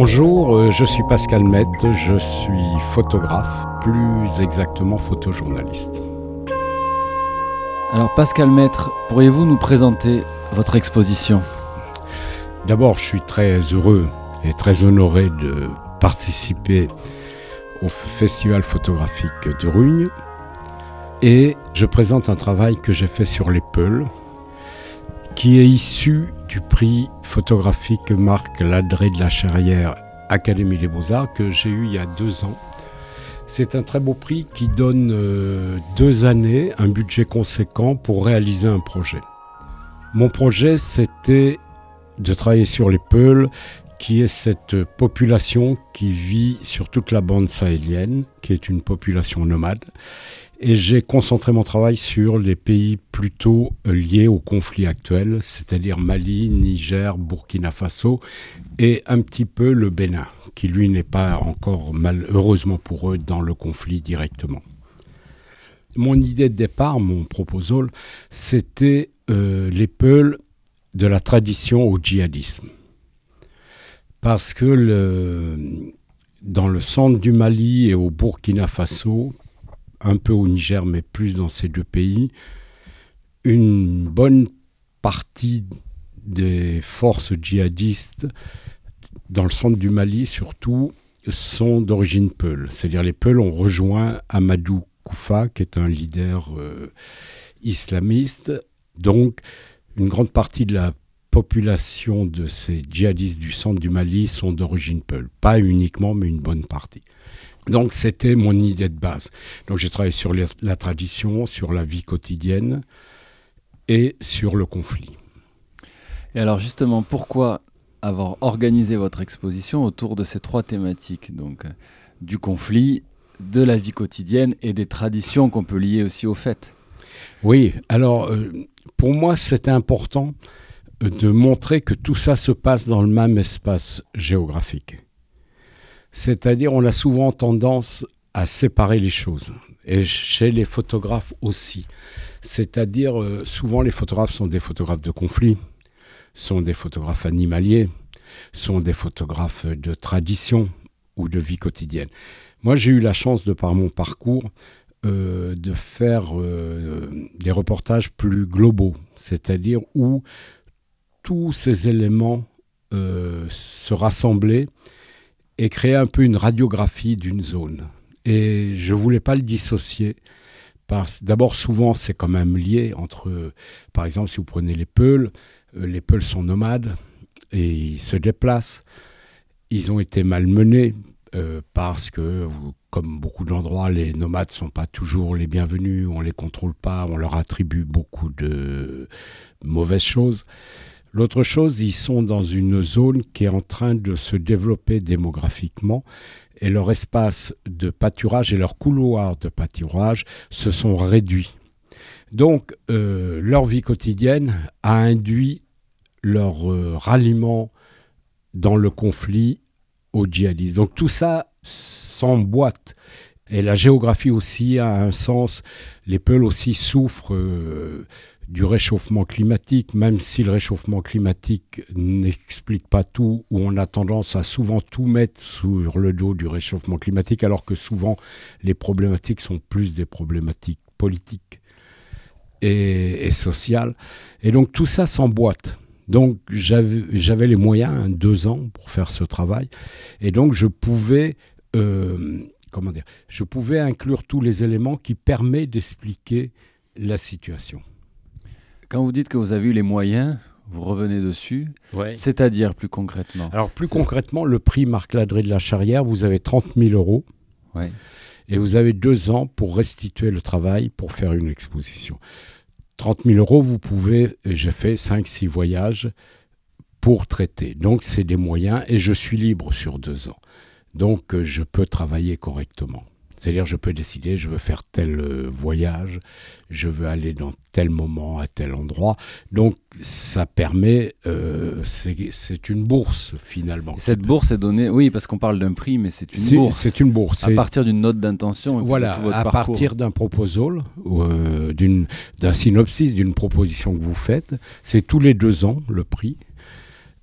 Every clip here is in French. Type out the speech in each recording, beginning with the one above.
Bonjour, euh, je suis Pascal Mette, je suis photographe, plus exactement photojournaliste. Alors Pascal Maître, pourriez-vous nous présenter votre exposition? D'abord, je suis très heureux et très honoré de participer au Festival photographique de Rugne et je présente un travail que j'ai fait sur les Peuls qui est issu du prix photographique Marc Ladré de la Charrière Académie des Beaux-Arts que j'ai eu il y a deux ans. C'est un très beau prix qui donne euh, deux années, un budget conséquent pour réaliser un projet. Mon projet, c'était de travailler sur les Peuls, qui est cette population qui vit sur toute la bande sahélienne, qui est une population nomade, et j'ai concentré mon travail sur les pays plutôt euh, liés au conflit actuel, c'est-à-dire Mali, Niger, Burkina Faso et un petit peu le Bénin, qui lui n'est pas encore malheureusement pour eux dans le conflit directement. Mon idée de départ, mon proposal, c'était euh, de la tradition au djihadisme. Parce que dans le centre du Mali et au Burkina Faso, un peu au Niger, mais plus dans ces deux pays, une bonne partie des forces djihadistes, dans le centre du Mali surtout, sont d'origine Peul. C'est-à-dire les Peuls ont rejoint Amadou Koufa, qui est un leader euh, islamiste. Donc, une grande partie de la population de ces djihadistes du centre du Mali sont d'origine Peul. Pas uniquement, mais une bonne partie. Donc c'était mon idée de base. Donc j'ai travaillé sur la tradition, sur la vie quotidienne et sur le conflit. Et alors justement, pourquoi avoir organisé votre exposition autour de ces trois thématiques Donc du conflit, de la vie quotidienne et des traditions qu'on peut lier aussi aux fêtes Oui, alors euh, pour moi c'était important de montrer que tout ça se passe dans le même espace géographique. C'est-à-dire, on a souvent tendance à séparer les choses. Et chez les photographes aussi. C'est-à-dire, euh, souvent les photographes sont des photographes de conflit, sont des photographes animaliers, sont des photographes de tradition ou de vie quotidienne. Moi, j'ai eu la chance, de par mon parcours, euh, de faire euh, des reportages plus globaux, c'est-à-dire où tous ces éléments se rassemblaient et créer un peu une radiographie d'une zone. Et je ne voulais pas le dissocier. D'abord, souvent, c'est quand même lié entre, par exemple, si vous prenez les Peuls, euh, les Peuls sont nomades et ils se déplacent. Ils ont été malmenés euh, parce que, comme beaucoup d'endroits, les nomades ne sont pas toujours les bienvenus, on ne les contrôle pas, on leur attribue beaucoup de mauvaises choses. L'autre chose, ils sont dans une zone qui est en train de se développer démographiquement et leur espace de pâturage et leur couloir de pâturage se sont réduits. Donc, euh, leur vie quotidienne a induit leur euh, ralliement dans le conflit au djihadistes. Donc, tout ça s'emboîte. Et la géographie aussi a un sens. Les Peuls aussi souffrent euh, du réchauffement climatique, même si le réchauffement climatique n'explique pas tout, où on a tendance à souvent tout mettre sur le dos du réchauffement climatique, alors que souvent les problématiques sont plus des problématiques politiques et, sociales. Et donc tout ça s'emboîte. Donc j'avais les moyens, hein, deux ans, pour faire ce travail, et donc je pouvais... Euh, comment dire, je pouvais inclure tous les éléments qui permettent d'expliquer la situation. Quand vous dites que vous avez eu les moyens, vous revenez dessus, c'est-à-dire plus concrètement Alors plus concrètement, le prix Marc Ladré de la Charrière, vous avez 30 000 euros. Et vous avez deux ans pour restituer le travail pour faire une exposition. 30 000 euros, vous pouvez, j'ai fait 5-6 voyages pour traiter. Donc c'est des moyens et je suis libre sur deux ans. Donc euh, je peux travailler correctement. C'est-à-dire, je peux décider, je veux faire tel euh, voyage, je veux aller dans tel moment, à tel endroit. Donc, ça permet, euh, c'est une bourse finalement. cette bourse est donnée, oui, parce qu'on parle d'un prix, mais c'est une bourse. C'est une bourse. À partir d'une note d'intention. Voilà, à partir d'un proposal, euh, d'un synopsis, d'une proposition que vous faites. C'est tous les deux ans le prix.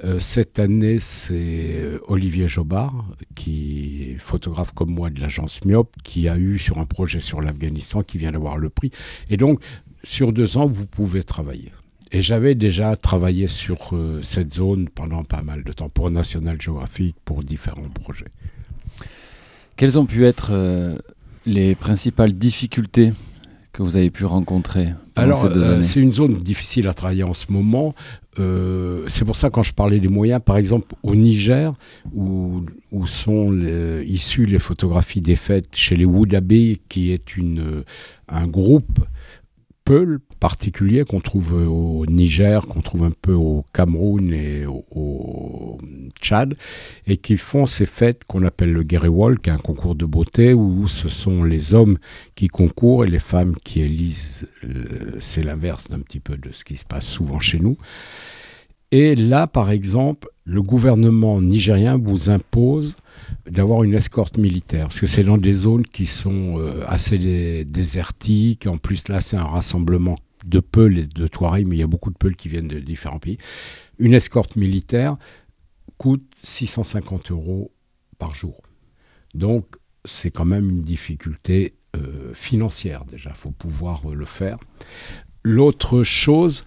Euh, cette année, c'est euh, Olivier Jobard, qui est photographe comme moi de l'agence Myop, qui a eu sur un projet sur l'Afghanistan, qui vient d'avoir le prix. Et donc, sur deux ans, vous pouvez travailler. Et j'avais déjà travaillé sur euh, cette zone pendant pas mal de temps, pour National Geographic, pour différents projets. Quelles ont pu être les principales difficultés que vous avez pu rencontrer Alors, euh, c'est une zone difficile à travailler en ce moment. Euh, c'est pour ça quand je parlais des moyens, par exemple au Niger, où, où sont issues les photographies des fêtes chez les Woudabé, qui est une, un groupe Peul particulier qu'on trouve au Niger, qu'on trouve un peu au Cameroun et au, Tchad, et qui font ces fêtes qu'on appelle le qui est un concours de beauté où ce sont les hommes qui concourent et les femmes qui élisent. Euh, c'est l'inverse d'un petit peu de ce qui se passe souvent chez nous. Et là, par exemple, le gouvernement nigérien vous impose d'avoir une escorte militaire, parce que c'est dans des zones qui sont euh, assez désertiques. En plus, là, c'est un rassemblement de Peuls et de Touaregs, mais il y a beaucoup de Peuls qui viennent de différents pays. Une escorte militaire coûte 650 euros par jour. Donc, c'est quand même une difficulté euh, financière déjà, il faut pouvoir euh, le faire. L'autre chose,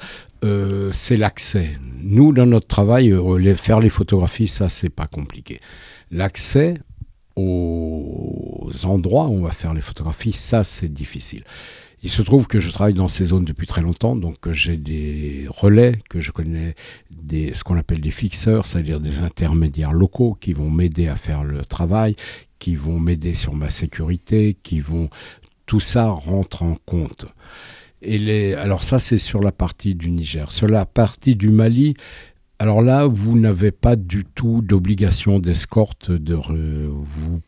c'est l'accès. Nous, dans notre travail, faire les photographies, ça, c'est pas compliqué. L'accès aux endroits où on va faire les photographies, ça c'est difficile. Il se trouve que je travaille dans ces zones depuis très longtemps, donc j'ai des relais que je connais, ce qu'on appelle des fixeurs, c'est-à-dire des intermédiaires locaux qui vont m'aider à faire le travail, qui vont m'aider sur ma sécurité, qui vont... Tout ça rentre en compte. Et les, alors ça, c'est sur la partie du Niger. Sur la partie du Mali, alors là, vous n'avez pas du tout d'obligation d'escorte. De vous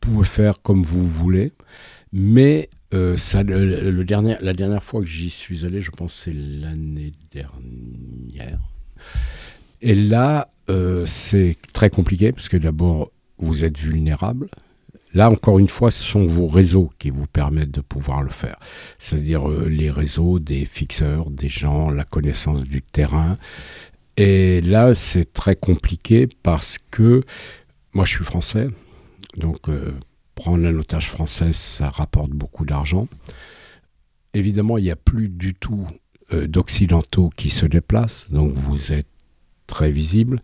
pouvez faire comme vous voulez. Mais euh, le, dernier, la dernière fois que j'y suis allé, je pense c'est l'année dernière. Et là, euh, c'est très compliqué parce que d'abord, vous êtes vulnérable. Là, encore une fois, ce sont vos réseaux qui vous permettent de pouvoir le faire. C'est-à-dire euh, les réseaux des fixeurs, des gens, la connaissance du terrain, et là, c'est très compliqué parce que moi, je suis français. Donc, prendre un otage français, ça rapporte beaucoup d'argent. Évidemment, il n'y a plus du tout euh, d'occidentaux qui se déplacent. Donc, vous êtes très visible.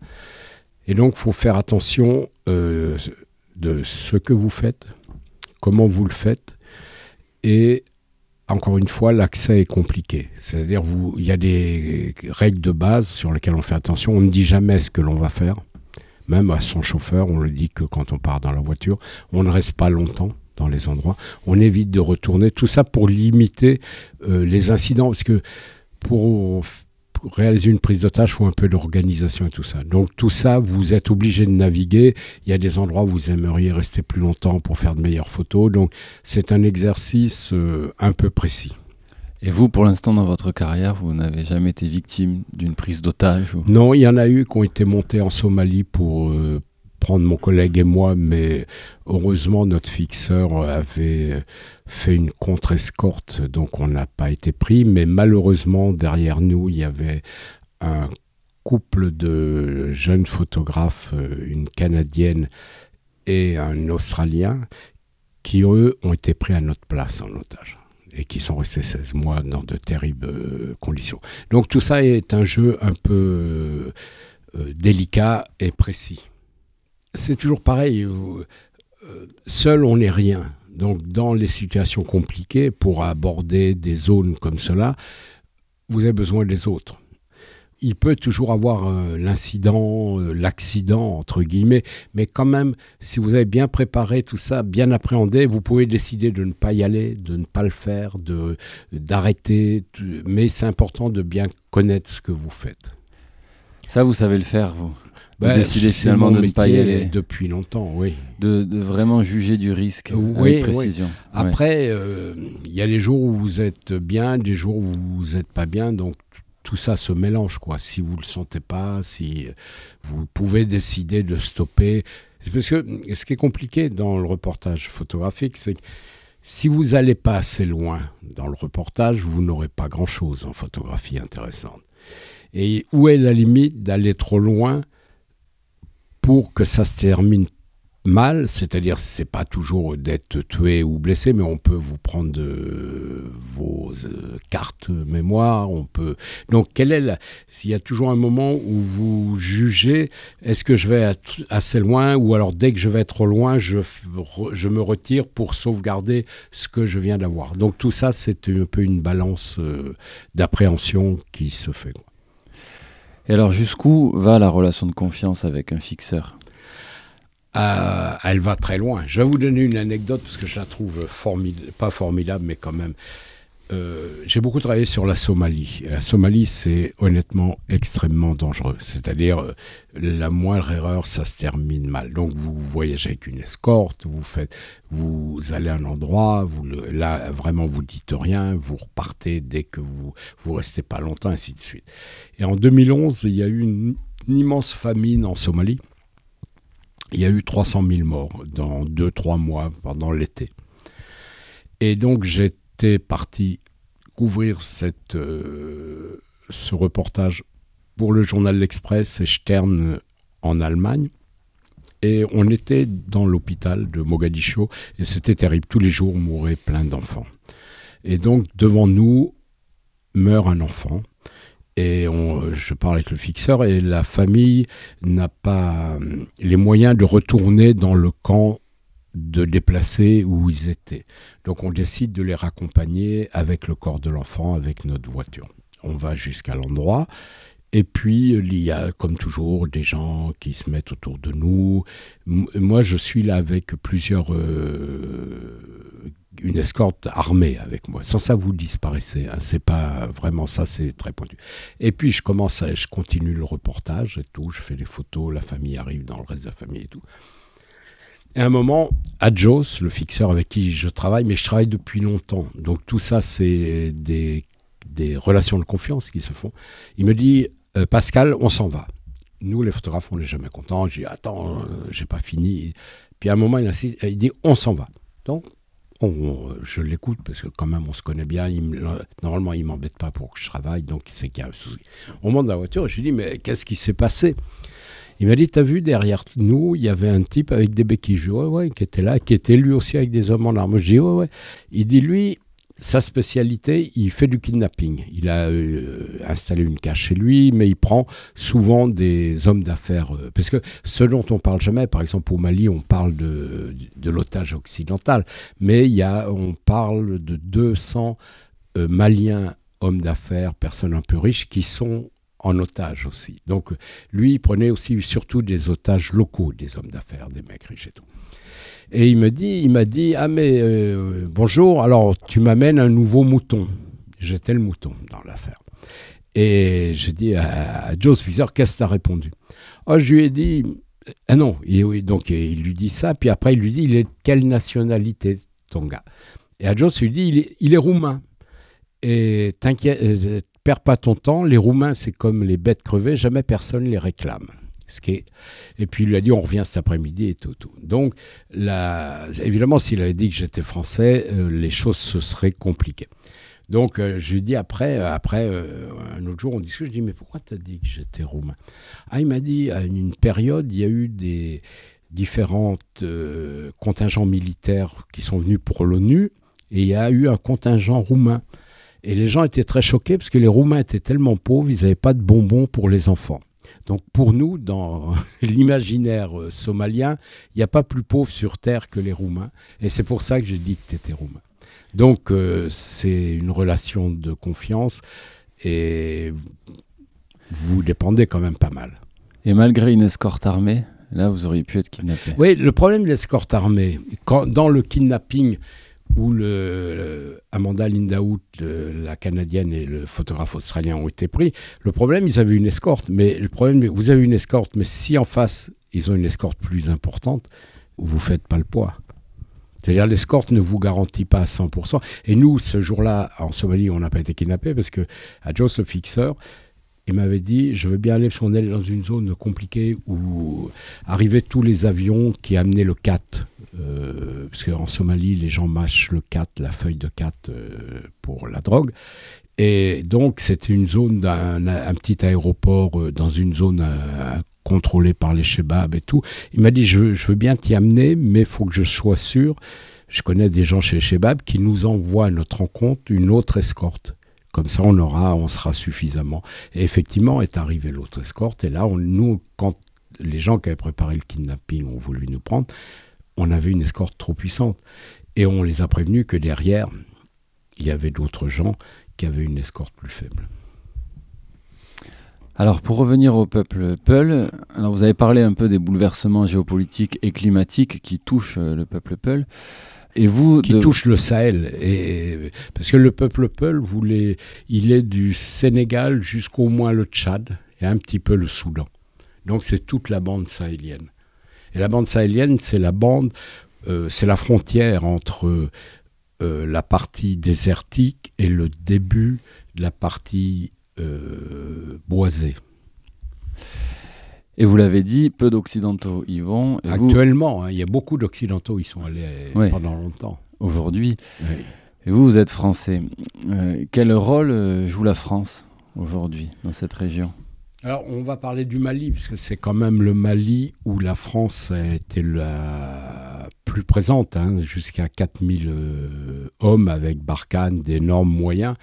Et donc, il faut faire attention euh, de ce que vous faites, comment vous le faites, et encore une fois, l'accès est compliqué. C'est-à-dire, il y a des règles de base sur lesquelles on fait attention. On ne dit jamais ce que l'on va faire. Même à son chauffeur, on le dit que quand on part dans la voiture, on ne reste pas longtemps dans les endroits. On évite de retourner. Tout ça pour limiter euh, les incidents. Parce que pour réaliser une prise d'otage, il faut un peu d'organisation et tout ça. Donc tout ça, vous êtes obligé de naviguer. Il y a des endroits où vous aimeriez rester plus longtemps pour faire de meilleures photos. Donc c'est un exercice euh, un peu précis. Et vous, pour l'instant, dans votre carrière, vous n'avez jamais été victime d'une prise d'otage Non, il y en a eu qui ont été montés en Somalie pour, euh, prendre mon collègue et moi, mais heureusement notre fixeur avait fait une contre-escorte, donc on n'a pas été pris, mais malheureusement derrière nous il y avait un couple de jeunes photographes, une Canadienne et un Australien, qui eux ont été pris à notre place en otage et qui sont restés 16 mois dans de terribles conditions. Donc tout ça est un jeu un peu euh, délicat et précis c'est toujours pareil. Euh, seul, on n'est rien. Donc, dans les situations compliquées, pour aborder des zones comme cela, vous avez besoin des autres. Il peut toujours avoir euh, l'incident, euh, l'accident, entre guillemets, mais quand même, si vous avez bien préparé tout ça, bien appréhendé, vous pouvez décider de ne pas y aller, de ne pas le faire, de, d'arrêter. Mais c'est important de bien connaître ce que vous faites. Ça, vous savez le faire, vous bah, décider finalement de ne pas y aller depuis longtemps, oui. De, vraiment juger du risque avec précision. Après, euh, il y a des jours où vous êtes bien, des jours où vous n'êtes pas bien, donc tout ça se mélange, quoi. Si vous le sentez pas, si vous pouvez décider de stopper. Parce que ce qui est compliqué dans le reportage photographique, c'est que si vous n'allez pas assez loin dans le reportage, vous n'aurez pas grand-chose en photographie intéressante. Et où est la limite d'aller trop loin pour que ça se termine mal, c'est-à-dire c'est pas toujours d'être tué ou blessé, mais on peut vous prendre de, vos euh, cartes mémoire, on peut. Donc quel est la... s'il y a toujours un moment où vous jugez, est-ce que je vais assez loin ou alors dès que je vais trop loin, je, je me retire pour sauvegarder ce que je viens d'avoir? Donc tout ça c'est un peu une balance euh, d'appréhension qui se fait. Et alors jusqu'où va la relation de confiance avec un fixeur? Euh, elle va très loin. Je vais vous donner une anecdote parce que je la trouve pas formidable, mais quand même. Euh, j'ai beaucoup travaillé sur la Somalie. la Somalie, c'est honnêtement extrêmement dangereux. C'est-à-dire, euh, la moindre erreur, ça se termine mal. Donc, vous voyagez avec une escorte, vous faites, vous allez à un endroit, vous là, vraiment, vous dites rien, vous repartez dès que vous, vous restez pas longtemps, ainsi de suite. Et en 2011, il y a eu une immense famine en Somalie il y a eu 300 000 morts dans 2-3 mois pendant l'été. Et donc j'étais parti couvrir euh, ce reportage pour le journal L'Express et Stern en Allemagne. Et on était dans l'hôpital de Mogadiscio et c'était terrible. Tous les jours mouraient plein d'enfants. Et donc devant nous meurt un enfant et je parle avec le fixeur et la famille n'a pas euh, les moyens de retourner dans le camp de déplacer où ils étaient. Donc on décide de les raccompagner avec le corps de l'enfant, avec notre voiture. On va jusqu'à l'endroit. Et puis, il y a, comme toujours, des gens qui se mettent autour de nous. moi, je suis là avec plusieurs euh, une escorte armée avec moi. Sans ça, vous disparaissez. Hein. C'est pas vraiment ça, c'est très pointu. Et puis, je commence je continue le reportage et tout. Je fais les photos, la famille arrive dans le reste de la famille et tout. Et à un moment, Adjos, le fixeur avec qui je travaille, mais je travaille depuis longtemps. Donc, tout ça, c'est des relations de confiance qui se font. Il me dit, euh, Pascal, on s'en va. Nous, les photographes, on n'est jamais contents. Je dis, attends, euh, j'ai pas fini. Puis à un moment, il, insiste, il dit, on s'en va. Donc, je l'écoute parce que quand même on se connaît bien. normalement, il m'embête pas pour que je travaille, donc c'est qu'il y a un souci. On monte dans la voiture et je lui dis mais qu'est-ce qui s'est passé? Il m'a dit t'as vu derrière nous, il y avait un type avec des béquilles. Je dis ouais ouais, qui était là, qui était lui aussi avec des hommes en armes. Je dis ouais ouais. Il dit lui, sa spécialité, il fait du kidnapping. Il a euh, installé une cage chez lui, mais il prend souvent des hommes d'affaires. Euh, parce que ce dont on parle jamais, par exemple au Mali, on parle de, l'otage occidental, mais y a, on parle de 200 euh, Maliens hommes d'affaires, personnes un peu riches, qui sont en otage aussi. Donc lui, il prenait aussi surtout des otages locaux, des hommes d'affaires, des mecs riches et tout. Et il me dit, il m'a dit, ah mais euh, bonjour, alors tu m'amènes un nouveau mouton. J'étais le mouton dans l'affaire. Et j'ai dit à, Joe Fisher, qu'est-ce que tu as répondu? Oh, Je lui ai dit, ah non, et, donc il lui dit ça, puis après il lui dit, il est de quelle nationalité ton gars? Et à Joe, lui dit, il est, il est roumain. Et t'inquiète, euh, perds pas ton temps, les Roumains c'est comme les bêtes crevées, jamais personne les réclame. Et puis il lui a dit on revient cet après-midi et tout. Donc évidemment s'il avait dit que j'étais français, euh, les choses se seraient compliquées. Donc euh, je lui dit après, euh, après un autre jour on discute, je dis mais pourquoi tu as dit que j'étais roumain? Ah il m'a dit à une période il y a eu des différents contingents militaires qui sont venus pour l'ONU et il y a eu un contingent roumain. Et les gens étaient très choqués parce que les Roumains étaient tellement pauvres, ils n'avaient pas de bonbons pour les enfants. Donc pour nous, dans l'imaginaire euh, somalien, il n'y a pas plus pauvre sur Terre que les Roumains. Et c'est pour ça que j'ai dit que tu étais Roumain. Donc euh, c'est une relation de confiance et vous dépendez quand même pas mal. Et malgré une escorte armée, là vous auriez pu être kidnappé. Oui, le problème de l'escorte armée, quand, dans le kidnapping, où le, Amanda Lindaout, la canadienne et le photographe australien ont été pris. Le problème, ils avaient une escorte, mais le problème, vous avez une escorte, mais si en face ils ont une escorte plus importante, vous faites pas le poids. C'est-à-dire l'escorte ne vous garantit pas à 100%. Et nous, ce jour-là, en Somalie, on n'a pas été kidnappés parce que à Joe, le fixeur, il m'avait dit, je veux bien aller, parce qu'on est dans une zone compliquée où arrivaient tous les avions qui amenaient le 4. Euh, parce qu'en Somalie, les gens mâchent le 4, la feuille de 4 euh, pour la drogue. Et donc, c'était une zone d'un un petit aéroport euh, dans une zone contrôlée par les Chebabs et tout. Il m'a dit, je, veux- je veux bien t'y amener, mais il faut que je sois sûr. Je connais des gens chez les Chebabs qui nous envoient à notre rencontre une autre escorte. Comme ça, on aura, on sera suffisamment. Et effectivement, est arrivée l'autre escorte. Et là, nous, quand les gens qui avaient préparé le kidnapping ont voulu nous prendre, on avait une escorte trop puissante. Et on les a prévenus que derrière, il y avait d'autres gens qui avaient une escorte plus faible. Alors pour revenir au peuple Peul, vous avez parlé un peu des bouleversements géopolitiques et climatiques qui touchent euh, le peuple Peul. Et vous, qui de- touche le Sahel. Et, parce que le peuple Peul voulait, il est du Sénégal jusqu'au moins le Tchad et un petit peu le Soudan. Donc c'est toute la bande sahélienne. Et la bande sahélienne, c'est la bande, euh, c'est la frontière entre euh, la partie désertique et le début de la partie euh, boisée. Et vous l'avez dit, peu d'Occidentaux y vont. Et vous, Actuellement, hein, il y a beaucoup d'Occidentaux, ils sont allés Ouais. pendant longtemps. aujourd'hui, Oui. et vous, vous êtes français. Euh, quel rôle euh, joue la France aujourd'hui dans cette région? Alors, on va parler du Mali, parce que c'est quand même le Mali où la France a été la plus présente, hein, jusqu'à 4000 euh, hommes avec Barkhane, d'énormes moyens.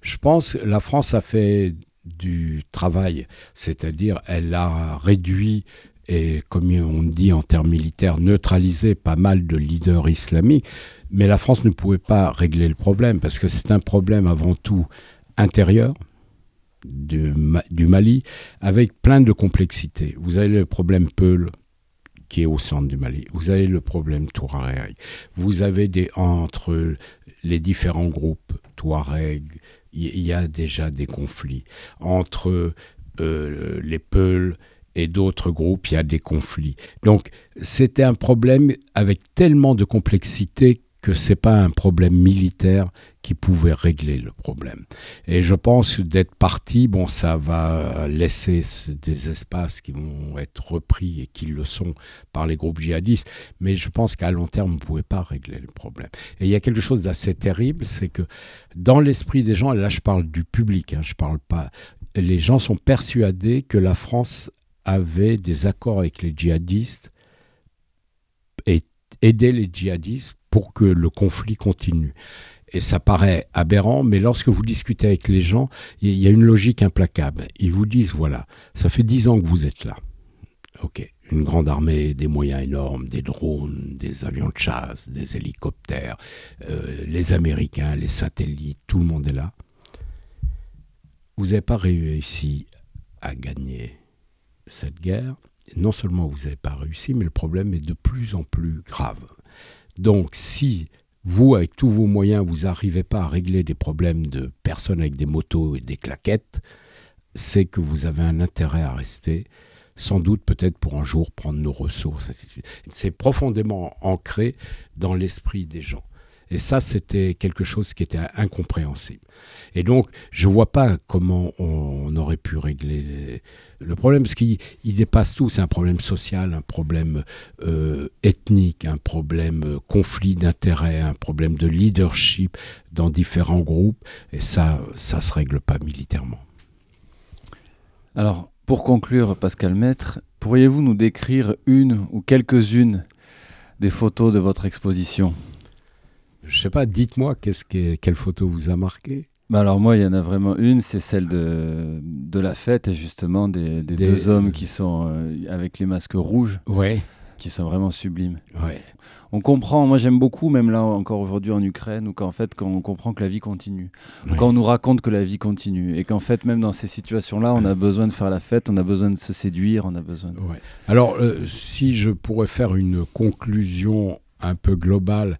Je pense que la France a fait du travail, c'est-à-dire elle a réduit et, comme on dit en termes militaires, neutralisé pas mal de leaders islamiques, mais la France ne pouvait pas régler le problème, parce que c'est un problème avant tout intérieur, du, Ma- du Mali avec plein de complexités. Vous avez le problème Peul qui est au centre du Mali. Vous avez le problème Touareg. Vous avez des entre les différents groupes Touareg, il y, a déjà des conflits entre euh, les Peuls et d'autres groupes, il y a des conflits. Donc c'était un problème avec tellement de complexité que c'est pas un problème militaire qui pouvait régler le problème. Et je pense d'être parti, bon, ça va laisser s- des espaces qui vont être repris et qui le sont par les groupes djihadistes, mais je pense qu'à long terme, on ne pouvait pas régler le problème. Et il y a quelque chose d'assez terrible, c'est que dans l'esprit des gens, là je parle du public, hein, je parle pas, les gens sont persuadés que la France avait des accords avec les djihadistes et aidait les djihadistes pour que le conflit continue. Et ça paraît aberrant, mais lorsque vous discutez avec les gens, il y a une logique implacable. Ils vous disent, voilà, ça fait dix ans que vous êtes là. Ok, une grande armée, des moyens énormes, des drones, des avions de chasse, des hélicoptères, euh, les Américains, les satellites, tout le monde est là. Vous n'avez pas réussi à gagner cette guerre. Non seulement vous n'avez pas réussi, mais le problème est de plus en plus grave. Donc si vous, avec tous vos moyens, vous n'arrivez pas à régler des problèmes de personnes avec des motos et des claquettes, c'est que vous avez un intérêt à rester, sans doute peut-être pour un jour prendre nos ressources. C'est profondément ancré dans l'esprit des gens. Et ça, c'était quelque chose qui était incompréhensible. Et donc, je ne vois pas comment on aurait pu régler le problème, parce qu'il il dépasse tout. C'est un problème social, un problème euh, ethnique, un problème euh, conflit d'intérêts, un problème de leadership dans différents groupes. Et ça, ça se règle pas militairement. Alors, pour conclure, Pascal Maître, pourriez-vous nous décrire une ou quelques-unes des photos de votre exposition? Je sais pas, dites-moi qu'est-ce que, quelle photo vous a marqué Bah alors moi, il y en a vraiment une, c'est celle de, de la fête et justement des, des Des- deux hommes qui sont euh, avec les masques rouges, Ouais, qui sont vraiment sublimes. ouais. On comprend, moi j'aime beaucoup, même là encore aujourd'hui en Ukraine, où qu'en fait quand on comprend que la vie continue, ouais. quand on nous raconte que la vie continue, et qu'en fait même dans ces situations-là, on a besoin de faire la fête, on a besoin de se séduire, on a besoin de... Ouais. Alors, euh, si je pourrais faire une conclusion un peu globale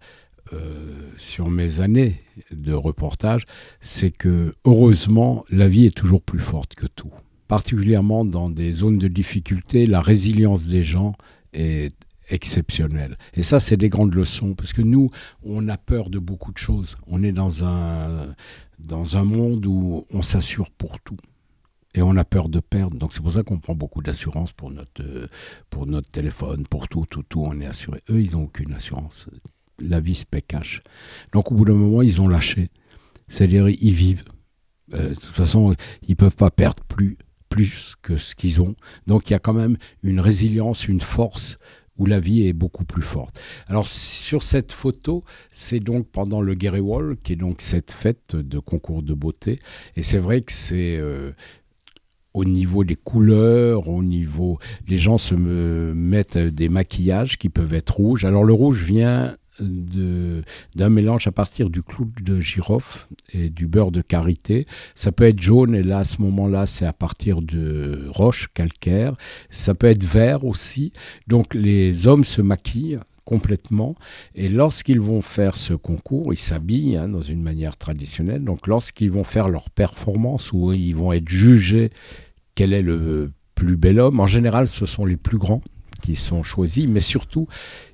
sur mes années de reportage, c'est que heureusement, la vie est toujours plus forte que tout. Particulièrement dans des zones de difficulté, la résilience des gens est exceptionnelle. Et ça, c'est des grandes leçons, parce que nous, on a peur de beaucoup de choses. On est dans un, dans un monde où on s'assure pour tout. Et on a peur de perdre. Donc c'est pour ça qu'on prend beaucoup d'assurance pour notre, euh, pour notre téléphone, pour tout, tout, tout, on est assuré. Eux, ils n'ont aucune assurance. La vie se cash. Donc au bout d'un moment, ils ont lâché. C'est-à-dire, ils vivent. de toute façon, ils peuvent pas perdre plus plus que ce qu'ils ont. Donc il y a quand même une résilience, une force où la vie est beaucoup plus forte. Alors sur cette photo, c'est donc pendant le Wall, qui est donc cette fête de concours de beauté. Et c'est vrai que c'est euh, au niveau des couleurs, au niveau... Les gens se mettent des maquillages qui peuvent être rouges. Alors le rouge vient d'un mélange à partir du clou de girofle et du beurre de karité. Ça peut être jaune, et là, à ce moment-là, c'est à partir de roches calcaires. Ça peut être vert aussi. Donc, les hommes se maquillent complètement. Et lorsqu'ils vont faire ce concours, ils s'habillent hein, dans une manière traditionnelle. Donc, lorsqu'ils vont faire leur performance, ou ils vont être jugés quel est le plus bel homme, en général, ce sont les plus grands qui sont choisis, mais surtout,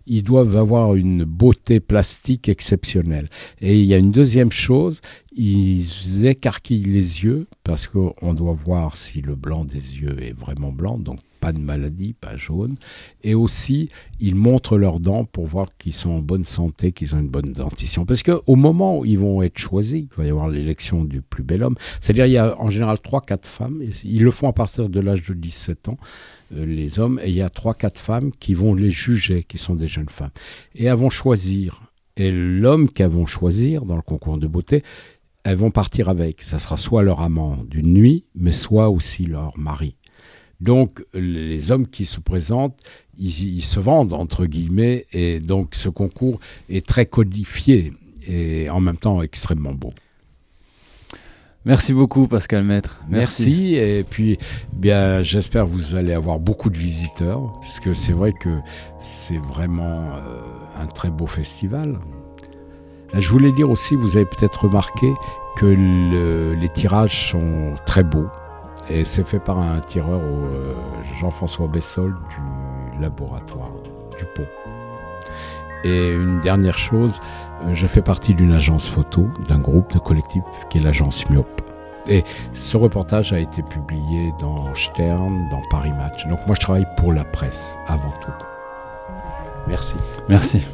ils doivent avoir une beauté plastique exceptionnelle. Et il y a une deuxième chose, ils écarquillent les yeux, parce qu'on doit voir si le blanc des yeux est vraiment blanc, donc pas de maladie, pas jaune. Et aussi, ils montrent leurs dents pour voir qu'ils sont en bonne santé, qu'ils ont une bonne dentition. Parce qu'au moment où ils vont être choisis, il va y avoir l'élection du plus bel homme, c'est-à-dire il y a en général 3-4 femmes, ils le font à partir de l'âge de 17 ans, les hommes, et il y a trois, quatre femmes qui vont les juger, qui sont des jeunes femmes. Et elles vont choisir. Et l'homme qu'elles vont choisir dans le concours de beauté, elles vont partir avec. Ça sera soit leur amant d'une nuit, mais soit aussi leur mari. Donc les hommes qui se présentent, ils, ils, se vendent entre guillemets, et donc ce concours est très codifié et en même temps extrêmement beau. Merci beaucoup Pascal Maître. Merci. et puis bien j'espère que vous allez avoir beaucoup de visiteurs parce que c'est vrai que c'est vraiment euh, un très beau festival. Je voulais dire aussi, vous avez peut-être remarqué que les tirages sont très beaux et c'est fait par un tireur euh, Jean-François Bessol du laboratoire du Pont. Et une dernière chose, euh, je fais partie d'une agence photo, d'un groupe de collectif qui est l'agence Myope. Et ce reportage a été publié dans Stern, dans Paris Match. Donc moi je travaille pour la presse avant tout. Merci. Merci.